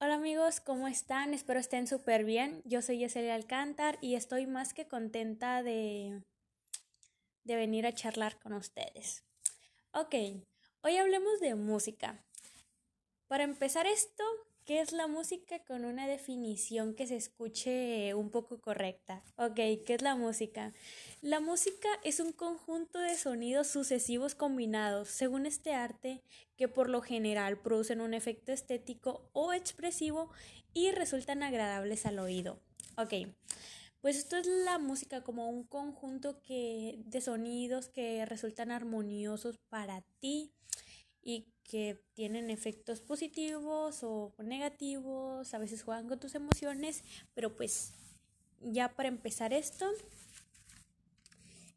Hola amigos, ¿cómo están? Espero estén súper bien. Yo soy Yeselia Alcántar y estoy más que contenta de, de venir a charlar con ustedes. Ok, hoy hablemos de música. Para empezar esto, ¿qué es la música con una definición que se escuche un poco correcta? Ok, ¿qué es la música? La música es un conjunto de sonidos sucesivos combinados, según este arte, que por lo general producen un efecto estético o expresivo y resultan agradables al oído. Ok, pues esto es la música como un conjunto que, de sonidos que resultan armoniosos para ti y que tienen efectos positivos o negativos, a veces juegan con tus emociones, pero pues ya para empezar esto,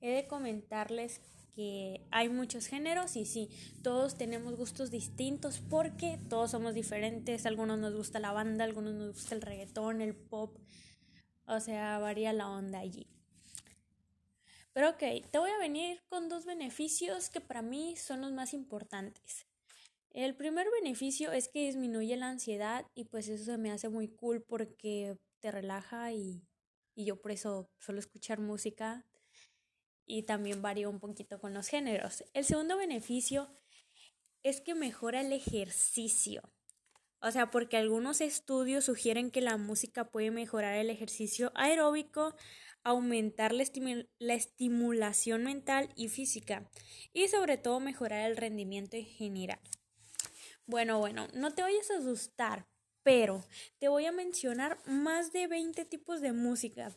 He de comentarles que hay muchos géneros y sí, todos tenemos gustos distintos porque todos somos diferentes. Algunos nos gusta la banda, algunos nos gusta el reggaetón, el pop. O sea, varía la onda allí. Pero ok, te voy a venir con dos beneficios que para mí son los más importantes. El primer beneficio es que disminuye la ansiedad y pues eso se me hace muy cool porque te relaja y, y yo por eso suelo escuchar música y también varía un poquito con los géneros. El segundo beneficio es que mejora el ejercicio. O sea, porque algunos estudios sugieren que la música puede mejorar el ejercicio aeróbico, aumentar la, la, estimulación mental y física y sobre todo mejorar el rendimiento en general. Bueno, bueno, no te vayas a asustar, pero te voy a mencionar más de 20 tipos de música.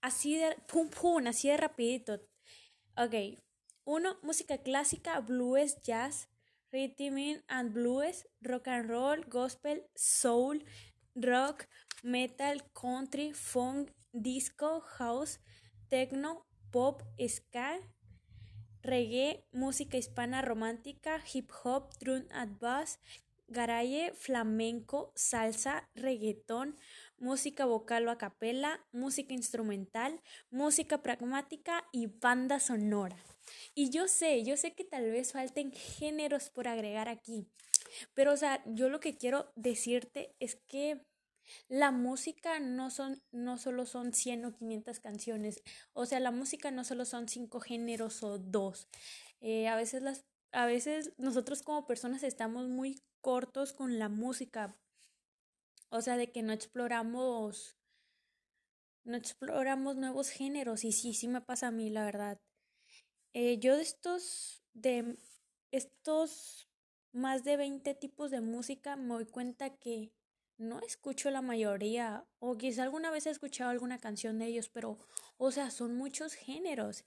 Así de pum pum, así de rapidito. Ok. Uno, música clásica, blues, jazz, rhythm and blues, rock and roll, gospel, soul, rock, metal, country, funk, disco, house, techno, pop, ska, reggae, música hispana romántica, hip hop, drum and bass, garaje, flamenco, salsa, reggaetón, música vocal o a capela, música instrumental, música pragmática y banda sonora. Y yo sé, yo sé que tal vez falten géneros por agregar aquí, pero o sea, yo lo que quiero decirte es que la música no son no solo son 100 o 500 canciones, o sea, la música no solo son cinco géneros o dos. Eh, a veces las a veces nosotros como personas estamos muy cortos con la música o sea, de que no exploramos, no exploramos nuevos géneros. Y sí, sí me pasa a mí, la verdad. Eh, yo de estos, de estos más de 20 tipos de música me doy cuenta que no escucho la mayoría o quizá alguna vez he escuchado alguna canción de ellos, pero o sea, son muchos géneros.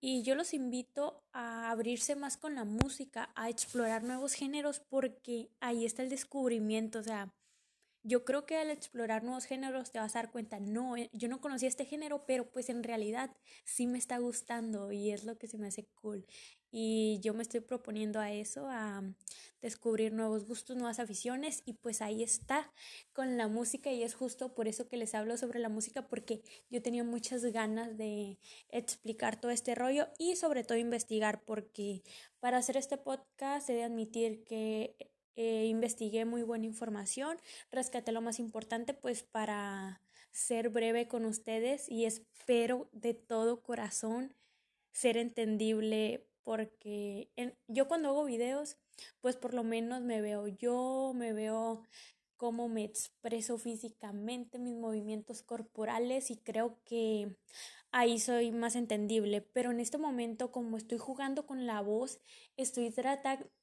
Y yo los invito a abrirse más con la música, a explorar nuevos géneros porque ahí está el descubrimiento, o sea, yo creo que al explorar nuevos géneros te vas a dar cuenta, no, eh, yo no conocía este género, pero pues en realidad sí me está gustando y es lo que se me hace cool. Y yo me estoy proponiendo a eso, a descubrir nuevos gustos, nuevas aficiones y pues ahí está con la música y es justo por eso que les hablo sobre la música porque yo tenía muchas ganas de explicar todo este rollo y sobre todo investigar porque para hacer este podcast he de admitir que investigué muy buena información, rescaté lo más importante pues para ser breve con ustedes y espero de todo corazón ser entendible porque yo cuando hago videos pues por lo menos me veo yo, me veo cómo me expreso físicamente, mis movimientos corporales y creo que ahí soy más entendible, pero en este momento como estoy jugando con la voz, estoy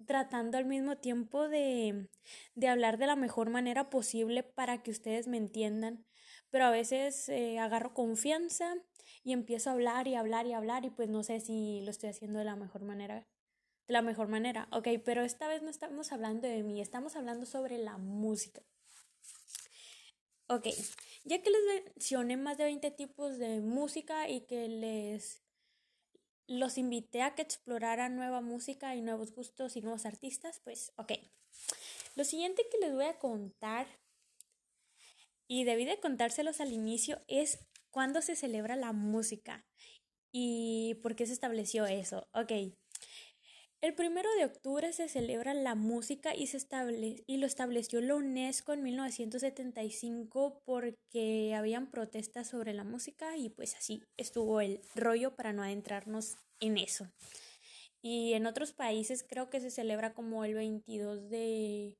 tratando al mismo tiempo de, de, hablar de la mejor manera posible para que ustedes me entiendan, pero a veces eh, agarro confianza y empiezo a hablar y hablar y hablar y pues no sé si lo estoy haciendo de la mejor manera. De la mejor manera, ok, pero esta vez no estamos hablando de mí, estamos hablando sobre la música. Ok, ya que les mencioné más de 20 tipos de música y que les los invité a que exploraran nueva música y nuevos gustos y nuevos artistas, pues ok. Lo siguiente que les voy a contar, y debí de contárselos al inicio, es cuándo se celebra la música y por qué se estableció eso. Ok. El primero de octubre se celebra la música y, se estable y lo estableció la UNESCO en 1975 porque habían protestas sobre la música y pues así estuvo el rollo para no adentrarnos en eso. Y en otros países creo que se celebra como el 22 de,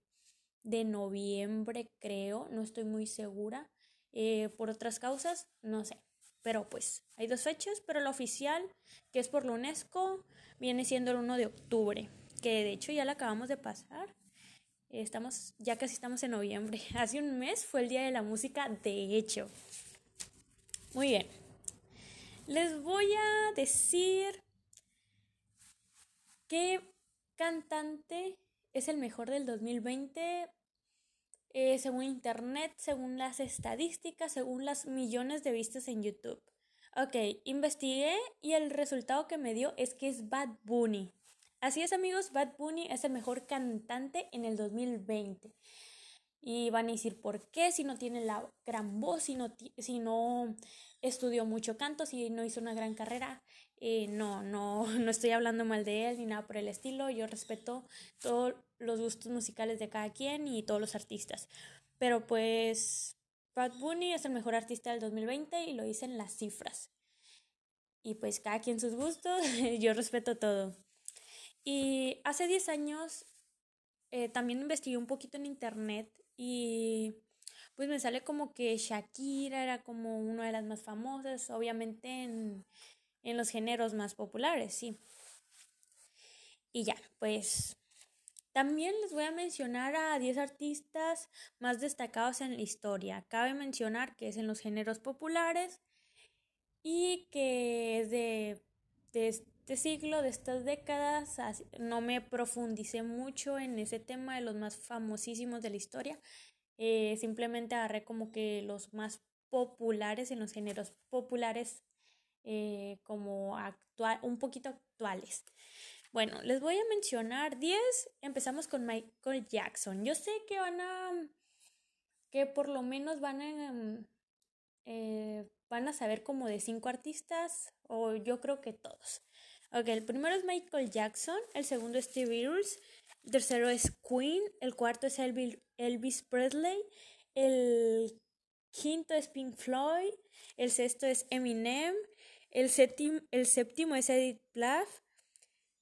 de noviembre, creo, no estoy muy segura. Eh, por otras causas, no sé. Pero pues hay dos fechas, pero la oficial, que es por la UNESCO, viene siendo el 1 de octubre, que de hecho ya la acabamos de pasar. Estamos, ya casi estamos en noviembre. Hace un mes fue el Día de la Música, de hecho. Muy bien. Les voy a decir qué cantante es el mejor del 2020 eh, según internet, según las estadísticas, según las millones de vistas en YouTube. Ok, investigué y el resultado que me dio es que es Bad Bunny. Así es amigos, Bad Bunny es el mejor cantante en el 2020. Y van a decir, ¿por qué? Si no tiene la gran voz, si no, si no estudió mucho canto, si no hizo una gran carrera. Eh, no, no, no estoy hablando mal de él ni nada por el estilo. Yo respeto todos los gustos musicales de cada quien y todos los artistas. Pero pues Bad Bunny es el mejor artista del 2020 y lo dicen las cifras. Y pues cada quien sus gustos, yo respeto todo. Y hace 10 años eh, también investigué un poquito en internet y pues me sale como que Shakira era como una de las más famosas, obviamente en, en los géneros más populares, sí. Y ya, pues también les voy a mencionar a 10 artistas más destacados en la historia. Cabe mencionar que es en los géneros populares y que es de, este siglo, de estas décadas. No me profundicé mucho en ese tema de los más famosísimos de la historia. Eh, simplemente agarré como que los más populares en los géneros populares eh, como actual, un poquito actuales. Bueno, les voy a mencionar 10. Empezamos con Michael Jackson. Yo sé que van a, que por lo menos van a, eh, van a saber como de cinco artistas, o yo creo que todos. Ok, el primero es Michael Jackson, el segundo es Steve Beatles, el tercero es Queen, el cuarto es Elvis Presley, el quinto es Pink Floyd, el sexto es Eminem, el séptimo, el séptimo es Edith Piaf,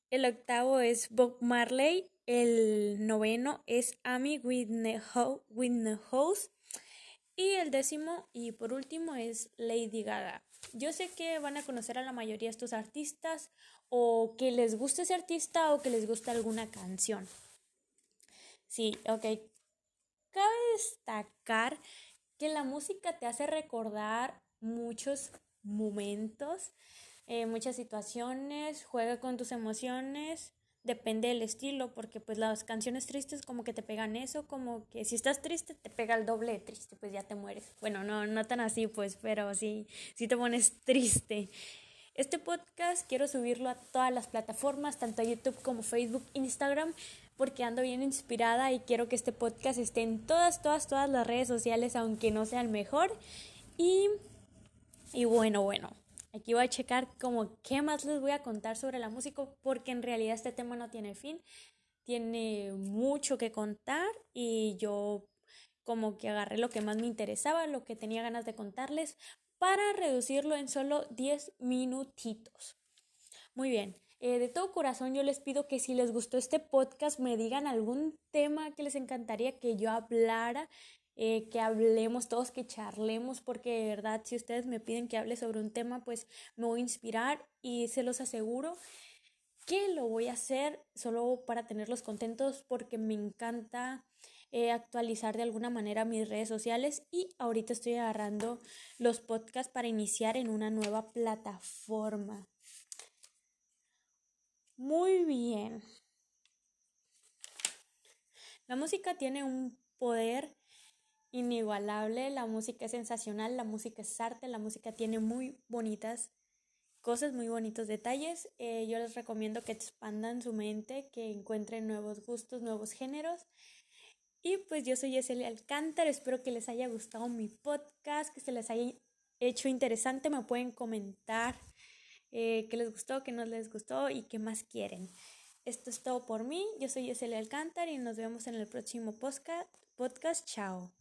el octavo es Bob Marley. El noveno es Amy Winehouse. Y el décimo y por último es Lady Gaga. Yo sé que van a conocer a la mayoría de estos artistas o que les guste ese artista o que les guste alguna canción. Sí, ok. Cabe destacar que la música te hace recordar muchos momentos eh, muchas situaciones, juega con tus emociones, depende del estilo, porque pues las canciones tristes como que te pegan eso, como que si estás triste te pega el doble de triste, pues ya te mueres. Bueno, no, no tan así pues, pero sí, sí te pones triste. Este podcast quiero subirlo a todas las plataformas, tanto a YouTube como Facebook, Instagram, porque ando bien inspirada y quiero que este podcast esté en todas, todas, todas las redes sociales, aunque no sea el mejor. Y, y bueno, bueno. Aquí voy a checar como qué más les voy a contar sobre la música porque en realidad este tema no tiene fin, tiene mucho que contar y yo como que agarré lo que más me interesaba, lo que tenía ganas de contarles para reducirlo en solo 10 minutitos. Muy bien, eh, de todo corazón yo les pido que si les gustó este podcast me digan algún tema que les encantaría que yo hablara eh, que hablemos todos, que charlemos, porque de verdad si ustedes me piden que hable sobre un tema, pues me voy a inspirar y se los aseguro que lo voy a hacer solo para tenerlos contentos porque me encanta eh, actualizar de alguna manera mis redes sociales y ahorita estoy agarrando los podcasts para iniciar en una nueva plataforma. Muy bien. La música tiene un poder inigualable, la música es sensacional, la música es arte, la música tiene muy bonitas cosas, muy bonitos detalles. Eh, yo les recomiendo que expandan su mente, que encuentren nuevos gustos, nuevos géneros. Y pues yo soy Yesenia Alcántara, espero que les haya gustado mi podcast, que se les haya hecho interesante, me pueden comentar eh, qué les gustó, qué no les gustó y qué más quieren. Esto es todo por mí. Yo soy Yesenia Alcántar y nos vemos en el próximo podcast. Podcast. Chao.